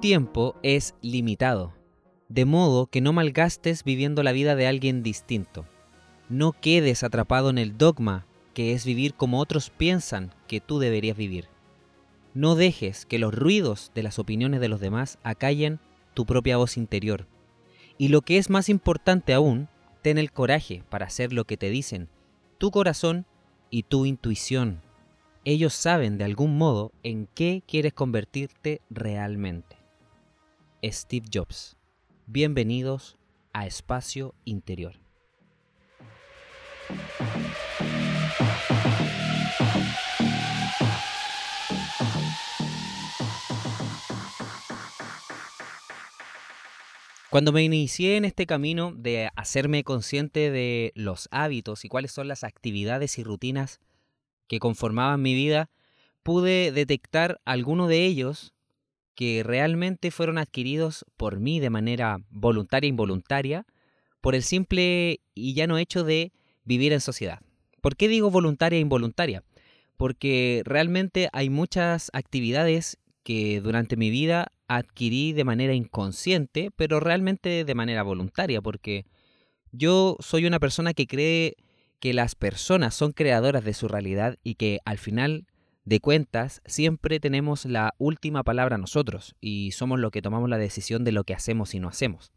tiempo es limitado, de modo que no malgastes viviendo la vida de alguien distinto. No quedes atrapado en el dogma que es vivir como otros piensan que tú deberías vivir. No dejes que los ruidos de las opiniones de los demás acallen tu propia voz interior. Y lo que es más importante aún, ten el coraje para hacer lo que te dicen tu corazón y tu intuición. Ellos saben de algún modo en qué quieres convertirte realmente. Steve Jobs. Bienvenidos a Espacio Interior. Cuando me inicié en este camino de hacerme consciente de los hábitos y cuáles son las actividades y rutinas que conformaban mi vida, pude detectar algunos de ellos que realmente fueron adquiridos por mí de manera voluntaria e involuntaria por el simple y llano hecho de vivir en sociedad. ¿Por qué digo voluntaria e involuntaria? Porque realmente hay muchas actividades que durante mi vida adquirí de manera inconsciente, pero realmente de manera voluntaria, porque yo soy una persona que cree que las personas son creadoras de su realidad y que al final de cuentas siempre tenemos la última palabra nosotros y somos los que tomamos la decisión de lo que hacemos y no hacemos.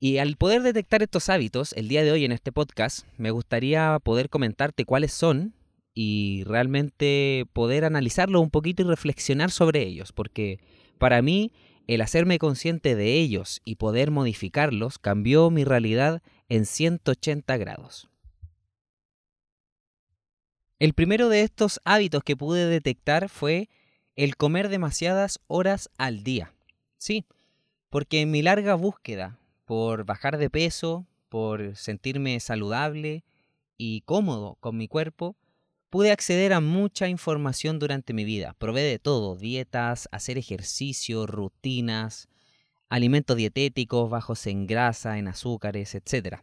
Y al poder detectar estos hábitos, el día de hoy en este podcast, me gustaría poder comentarte cuáles son y realmente poder analizarlo un poquito y reflexionar sobre ellos, porque para mí el hacerme consciente de ellos y poder modificarlos cambió mi realidad en 180 grados. El primero de estos hábitos que pude detectar fue el comer demasiadas horas al día. Sí, porque en mi larga búsqueda por bajar de peso, por sentirme saludable y cómodo con mi cuerpo, pude acceder a mucha información durante mi vida. Probé de todo, dietas, hacer ejercicio, rutinas, alimentos dietéticos bajos en grasa, en azúcares, etc.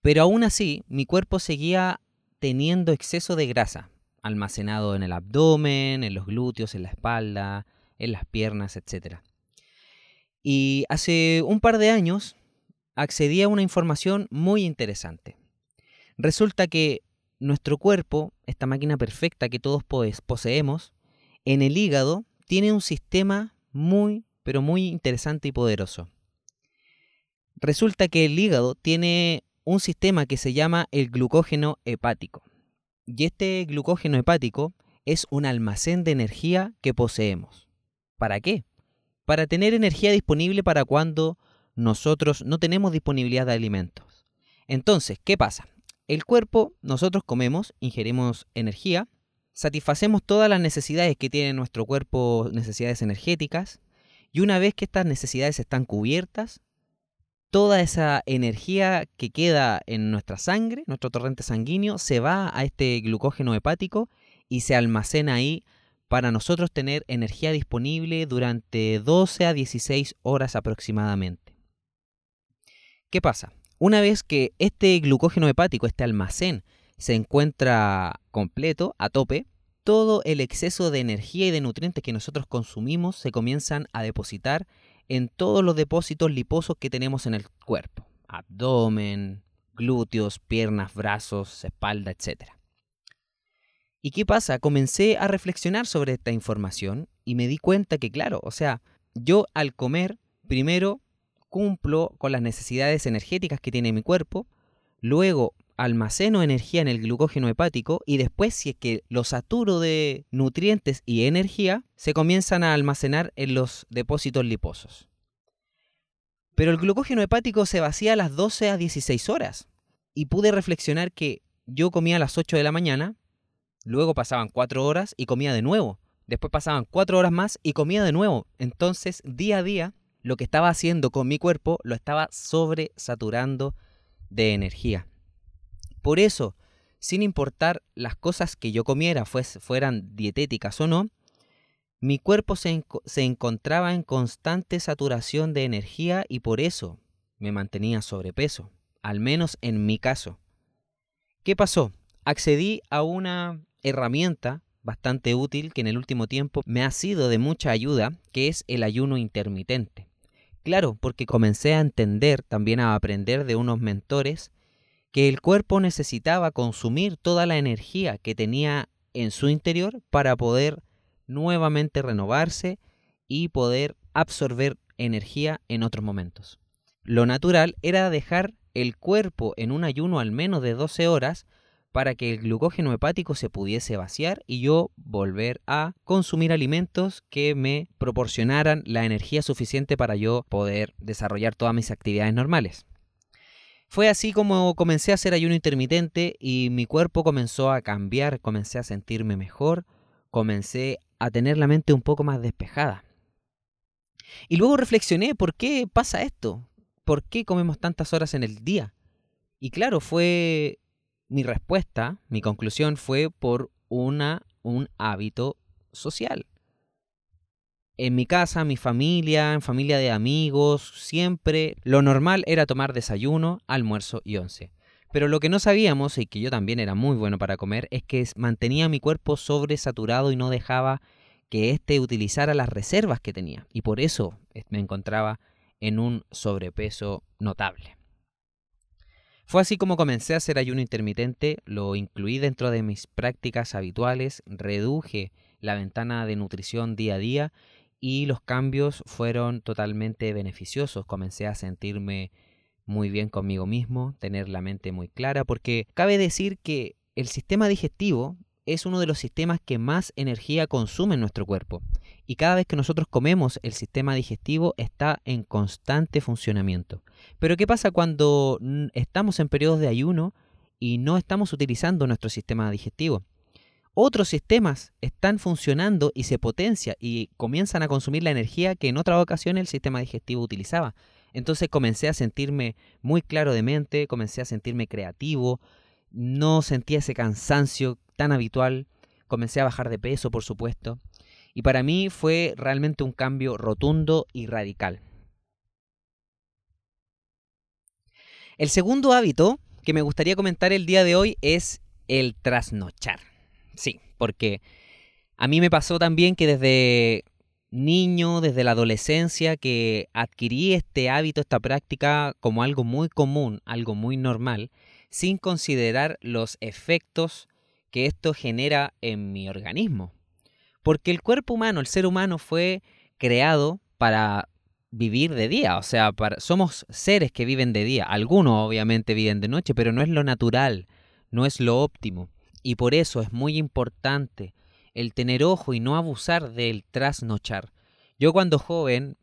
Pero aún así, mi cuerpo seguía teniendo exceso de grasa, almacenado en el abdomen, en los glúteos, en la espalda, en las piernas, etc. Y hace un par de años accedí a una información muy interesante. Resulta que nuestro cuerpo, esta máquina perfecta que todos poseemos, en el hígado tiene un sistema muy, pero muy interesante y poderoso. Resulta que el hígado tiene un sistema que se llama el glucógeno hepático. Y este glucógeno hepático es un almacén de energía que poseemos. ¿Para qué? Para tener energía disponible para cuando nosotros no tenemos disponibilidad de alimentos. Entonces, ¿qué pasa? El cuerpo, nosotros comemos, ingerimos energía, satisfacemos todas las necesidades que tiene nuestro cuerpo, necesidades energéticas, y una vez que estas necesidades están cubiertas, toda esa energía que queda en nuestra sangre, nuestro torrente sanguíneo, se va a este glucógeno hepático y se almacena ahí para nosotros tener energía disponible durante 12 a 16 horas aproximadamente. ¿Qué pasa? Una vez que este glucógeno hepático, este almacén, se encuentra completo, a tope, todo el exceso de energía y de nutrientes que nosotros consumimos se comienzan a depositar en todos los depósitos liposos que tenemos en el cuerpo. Abdomen, glúteos, piernas, brazos, espalda, etc. ¿Y qué pasa? Comencé a reflexionar sobre esta información y me di cuenta que, claro, o sea, yo al comer, primero cumplo con las necesidades energéticas que tiene mi cuerpo, luego almaceno energía en el glucógeno hepático y después si es que lo saturo de nutrientes y energía, se comienzan a almacenar en los depósitos liposos. Pero el glucógeno hepático se vacía a las 12 a 16 horas y pude reflexionar que yo comía a las 8 de la mañana, luego pasaban 4 horas y comía de nuevo, después pasaban 4 horas más y comía de nuevo. Entonces, día a día, lo que estaba haciendo con mi cuerpo lo estaba sobresaturando de energía. Por eso, sin importar las cosas que yo comiera fueran dietéticas o no, mi cuerpo se, se, encontraba en constante saturación de energía y por eso me mantenía sobrepeso, al menos en mi caso. ¿Qué pasó? Accedí a una herramienta bastante útil que en el último tiempo me ha sido de mucha ayuda, que es el ayuno intermitente. Claro, porque comencé a entender, también a aprender de unos mentores, que el cuerpo necesitaba consumir toda la energía que tenía en su interior para poder nuevamente renovarse y poder absorber energía en otros momentos. Lo natural era dejar el cuerpo en un ayuno al menos de 12 horas para que el glucógeno hepático se pudiese vaciar y yo volver a consumir alimentos que me proporcionaran la energía suficiente para yo poder desarrollar todas mis actividades normales. Fue así como comencé a hacer ayuno intermitente y mi cuerpo comenzó a cambiar, comencé a sentirme mejor, comencé a tener la mente un poco más despejada. Y luego reflexioné, ¿por qué pasa esto? ¿Por qué comemos tantas horas en el día? Y claro, fue mi respuesta, mi conclusión fue por una, un hábito social. En mi casa, mi familia, en familia de amigos, siempre lo normal era tomar desayuno, almuerzo y once. Pero lo que no sabíamos, y que yo también era muy bueno para comer, es que mantenía mi cuerpo sobresaturado y no dejaba que éste utilizara las reservas que tenía. Y por eso me encontraba en un sobrepeso notable. Fue así como comencé a hacer ayuno intermitente, lo incluí dentro de mis prácticas habituales, reduje la ventana de nutrición día a día y los cambios fueron totalmente beneficiosos. Comencé a sentirme muy bien conmigo mismo, tener la mente muy clara, porque cabe decir que el sistema digestivo es uno de los sistemas que más energía consume en nuestro cuerpo. Y cada vez que nosotros comemos, el sistema digestivo está en constante funcionamiento. Pero ¿qué pasa cuando estamos en periodos de ayuno y no estamos utilizando nuestro sistema digestivo? Otros sistemas están funcionando y se potencia y comienzan a consumir la energía que en otra ocasión el sistema digestivo utilizaba. Entonces comencé a sentirme muy claro de mente, comencé a sentirme creativo, no sentía ese cansancio tan habitual, comencé a bajar de peso, por supuesto, y para mí fue realmente un cambio rotundo y radical. El segundo hábito que me gustaría comentar el día de hoy es el trasnochar. Sí, porque a mí me pasó también que desde niño, desde la adolescencia, que adquirí este hábito, esta práctica como algo muy común, algo muy normal, sin considerar los efectos que esto genera en mi organismo. Porque el cuerpo humano, el ser humano fue creado para vivir de día, o sea, somos seres que viven de día. Algunos obviamente viven de noche, pero no es lo natural, no es lo óptimo. Y por eso es muy importante el tener ojo y no abusar del trasnochar. Yo cuando joven,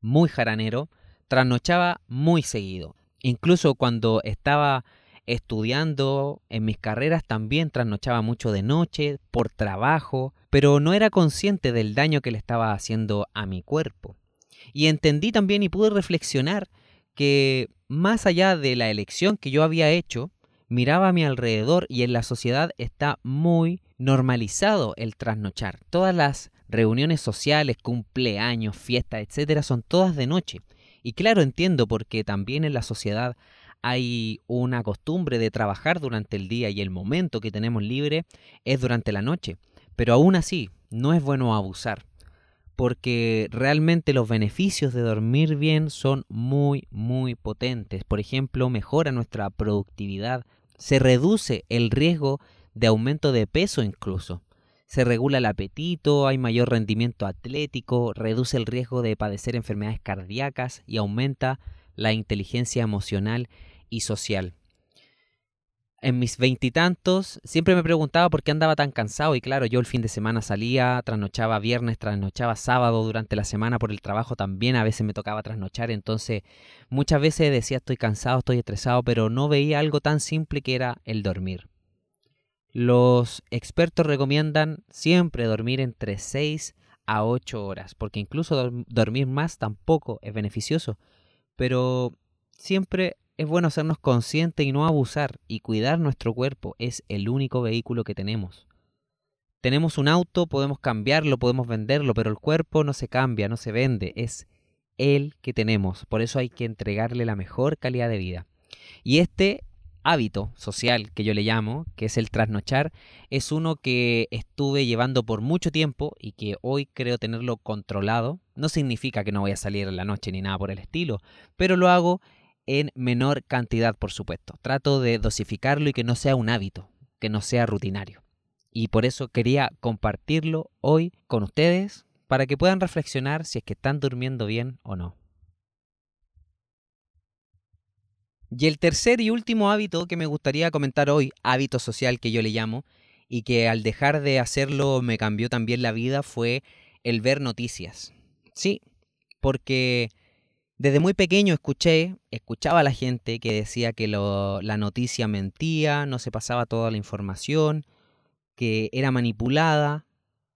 muy jaranero, trasnochaba muy seguido. Incluso cuando estaba estudiando en mis carreras también trasnochaba mucho de noche, por trabajo, pero no era consciente del daño que le estaba haciendo a mi cuerpo. Y entendí también y pude reflexionar que más allá de la elección que yo había hecho, miraba a mi alrededor y en la sociedad está muy normalizado el trasnochar. Todas las reuniones sociales, cumpleaños, fiestas, etcétera, son todas de noche. Y claro, entiendo porque también en la sociedad hay una costumbre de trabajar durante el día y el momento que tenemos libre es durante la noche. Pero aún así, no es bueno abusar, porque realmente los beneficios de dormir bien son muy, muy potentes. Por ejemplo, mejora nuestra productividad, se reduce el riesgo de aumento de peso incluso. Se regula el apetito, hay mayor rendimiento atlético, reduce el riesgo de padecer enfermedades cardíacas y aumenta la inteligencia emocional y social. En mis veintitantos siempre me preguntaba por qué andaba tan cansado. Y claro, yo el fin de semana salía, trasnochaba viernes, trasnochaba sábado durante la semana por el trabajo también, a veces me tocaba trasnochar, entonces muchas veces decía estoy cansado, estoy estresado, pero no veía algo tan simple que era el dormir. Los expertos recomiendan siempre dormir entre 6 a 8 horas, porque incluso dormir más tampoco es beneficioso, pero siempre es bueno hacernos conscientes y no abusar y cuidar nuestro cuerpo. Es el único vehículo que tenemos. Tenemos un auto, podemos cambiarlo, podemos venderlo, pero el cuerpo no se cambia, no se vende, es el que tenemos. Por eso hay que entregarle la mejor calidad de vida. Y este hábito social que yo le llamo, que es el trasnochar, es uno que estuve llevando por mucho tiempo y que hoy creo tenerlo controlado. No significa que no voy a salir en la noche ni nada por el estilo, pero lo hago en menor cantidad, por supuesto. Trato de dosificarlo y que no sea un hábito, que no sea rutinario. Y por eso quería compartirlo hoy con ustedes para que puedan reflexionar si es que están durmiendo bien o no. Y el tercer y último hábito que me gustaría comentar hoy, hábito social que yo le llamo, y que al dejar de hacerlo me cambió también la vida, fue el ver noticias. Sí, porque desde muy pequeño escuché, escuchaba a la gente que decía que la noticia mentía, no se pasaba toda la información, que era manipulada,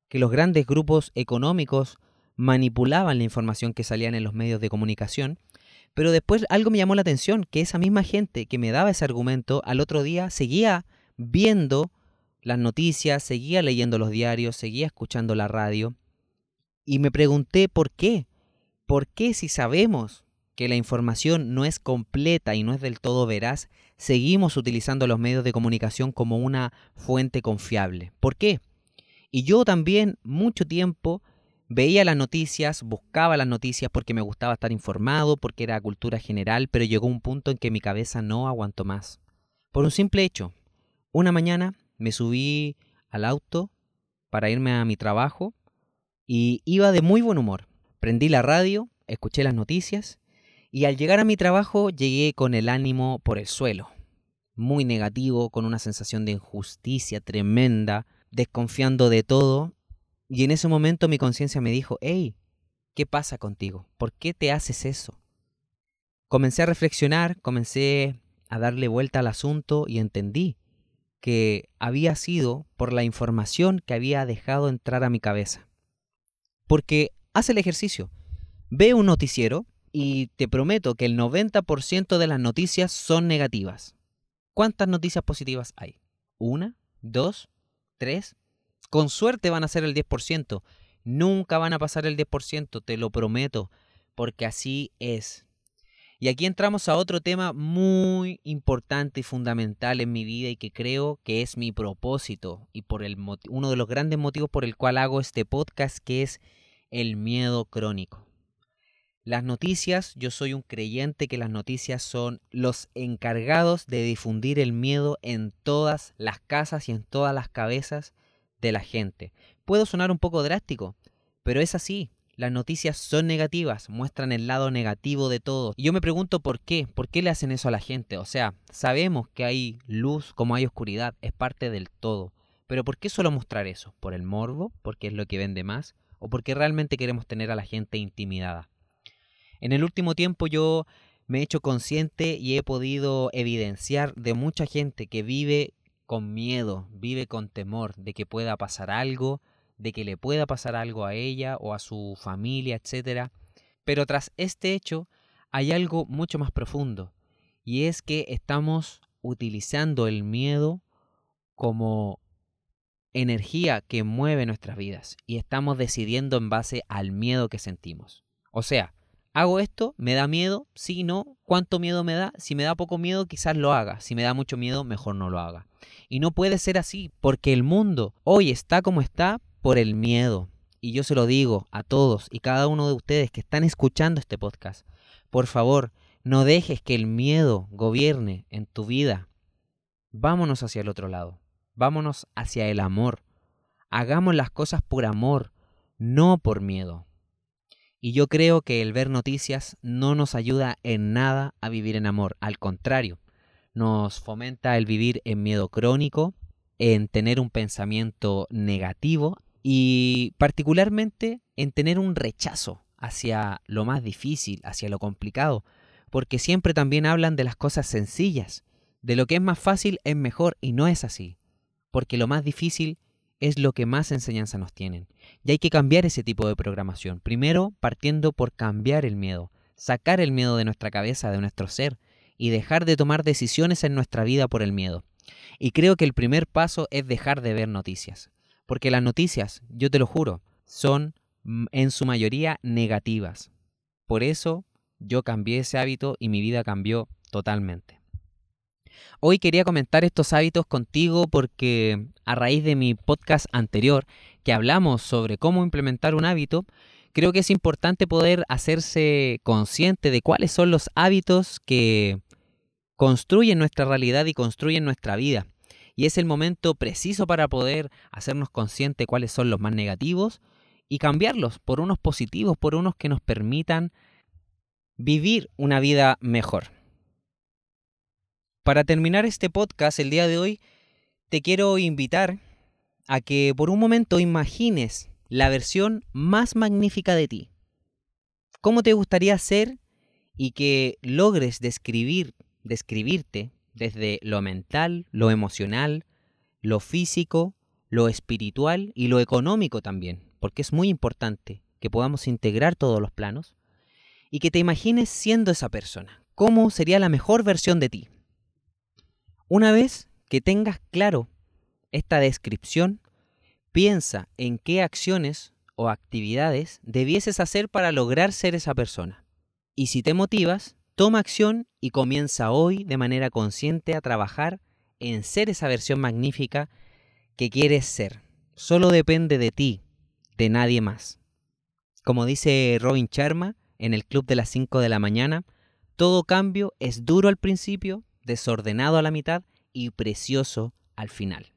que los grandes grupos económicos manipulaban la información que salían en los medios de comunicación pero después algo me llamó la atención, que esa misma gente que me daba ese argumento al otro día seguía viendo las noticias, seguía leyendo los diarios, seguía escuchando la radio. Y me pregunté por qué. ¿Por qué si sabemos que la información no es completa y no es del todo veraz, seguimos utilizando los medios de comunicación como una fuente confiable? ¿Por qué? Y yo también mucho tiempo Veía las noticias, buscaba las noticias porque me gustaba estar informado, porque era cultura general, pero llegó un punto en que mi cabeza no aguantó más. Por un simple hecho. Una mañana me subí al auto para irme a mi trabajo y iba de muy buen humor. Prendí la radio, escuché las noticias y al llegar a mi trabajo llegué con el ánimo por el suelo. Muy negativo, con una sensación de injusticia tremenda, desconfiando de todo y en ese momento mi conciencia me dijo, hey, ¿qué pasa contigo? ¿Por qué te haces eso? Comencé a reflexionar, comencé a darle vuelta al asunto y entendí que había sido por la información que había dejado entrar a mi cabeza. Porque haz el ejercicio, ve un noticiero y te prometo que el 90% de las noticias son negativas. ¿Cuántas noticias positivas hay? ¿Una? ¿Dos? ¿Tres? Con suerte van a ser el 10%. Nunca van a pasar el 10%, te lo prometo, porque así es. Y aquí entramos a otro tema muy importante y fundamental en mi vida y que creo que es mi propósito y por el uno de los grandes motivos por el cual hago este podcast que es el miedo crónico. Las noticias, yo soy un creyente que las noticias son los encargados de difundir el miedo en todas las casas y en todas las cabezas de la gente. Puedo sonar un poco drástico, pero es así. Las noticias son negativas, muestran el lado negativo de todo. Y yo me pregunto por qué, por qué le hacen eso a la gente. O sea, sabemos que hay luz como hay oscuridad, es parte del todo. Pero ¿por qué solo mostrar eso? ¿Por el morbo? ¿Porque es lo que vende más? ¿O porque realmente queremos tener a la gente intimidada? En el último tiempo yo me he hecho consciente y he podido evidenciar de mucha gente que vive con miedo, vive con temor de que pueda pasar algo, de que le pueda pasar algo a ella o a su familia, etc. Pero tras este hecho hay algo mucho más profundo, y es que estamos utilizando el miedo como energía que mueve nuestras vidas y estamos decidiendo en base al miedo que sentimos. O sea, ¿Hago esto? ¿Me da miedo? Si no, ¿cuánto miedo me da? Si me da poco miedo, quizás lo haga. Si me da mucho miedo, mejor no lo haga. Y no puede ser así, porque el mundo hoy está como está por el miedo. Y yo se lo digo a todos y cada uno de ustedes que están escuchando este podcast. Por favor, no dejes que el miedo gobierne en tu vida. Vámonos hacia el otro lado. Vámonos hacia el amor. Hagamos las cosas por amor, no por miedo. Y yo creo que el ver noticias no nos ayuda en nada a vivir en amor. Al contrario, nos fomenta el vivir en miedo crónico, en tener un pensamiento negativo y particularmente en tener un rechazo hacia lo más difícil, hacia lo complicado, porque siempre también hablan de las cosas sencillas, de lo que es más fácil es mejor y no es así, porque lo más difícil es lo que más enseñanza nos tienen. Y hay que cambiar ese tipo de programación. Primero, partiendo por cambiar el miedo, sacar el miedo de nuestra cabeza, de nuestro ser, y dejar de tomar decisiones en nuestra vida por el miedo. Y creo que el primer paso es dejar de ver noticias. Porque las noticias, yo te lo juro, son mm, en su mayoría negativas. Por eso yo cambié ese hábito y mi vida cambió totalmente. Hoy quería comentar estos hábitos contigo porque a raíz de mi podcast anterior, que hablamos sobre cómo implementar un hábito, creo que es importante poder hacerse consciente de cuáles son los hábitos que construyen nuestra realidad y construyen nuestra vida. Y es el momento preciso para poder hacernos consciente cuáles son los más negativos y cambiarlos por unos positivos, por unos que nos permitan vivir una vida mejor. Para terminar este podcast el día de hoy, te quiero invitar a que por un momento imagines la versión más magnífica de ti. ¿Cómo te gustaría ser y que logres describir, describirte desde lo mental, lo emocional, lo físico, lo espiritual y lo económico también? Porque es muy importante que podamos integrar todos los planos y que te imagines siendo esa persona. ¿Cómo sería la mejor versión de ti? Una vez que tengas claro esta descripción, piensa en qué acciones o actividades debieses hacer para lograr ser esa persona. Y si te motivas, toma acción y comienza hoy de manera consciente a trabajar en ser esa versión magnífica que quieres ser. Solo depende de ti, de nadie más. Como dice Robin Sharma en el Club de las 5 de la mañana, todo cambio es duro al principio, desordenado a la mitad y precioso al final.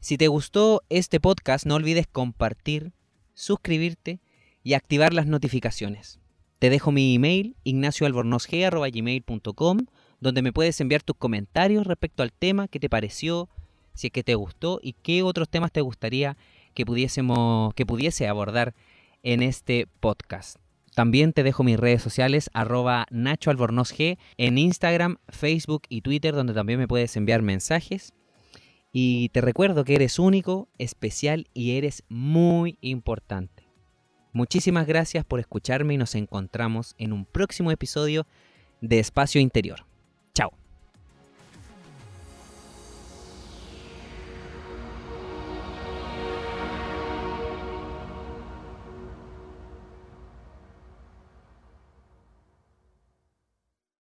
Si te gustó este podcast, no olvides compartir, suscribirte y activar las notificaciones. Te dejo mi email, ignacioalbornozg.gmail.com, donde me puedes enviar tus comentarios respecto al tema, qué te pareció, si es que te gustó y qué otros temas te gustaría que pudiésemos, que pudiese abordar en este podcast. También te dejo mis redes sociales, arroba Nacho en Instagram, Facebook y Twitter, donde también me puedes enviar mensajes. Y te recuerdo que eres único, especial y eres muy importante. Muchísimas gracias por escucharme y nos encontramos en un próximo episodio de Espacio Interior.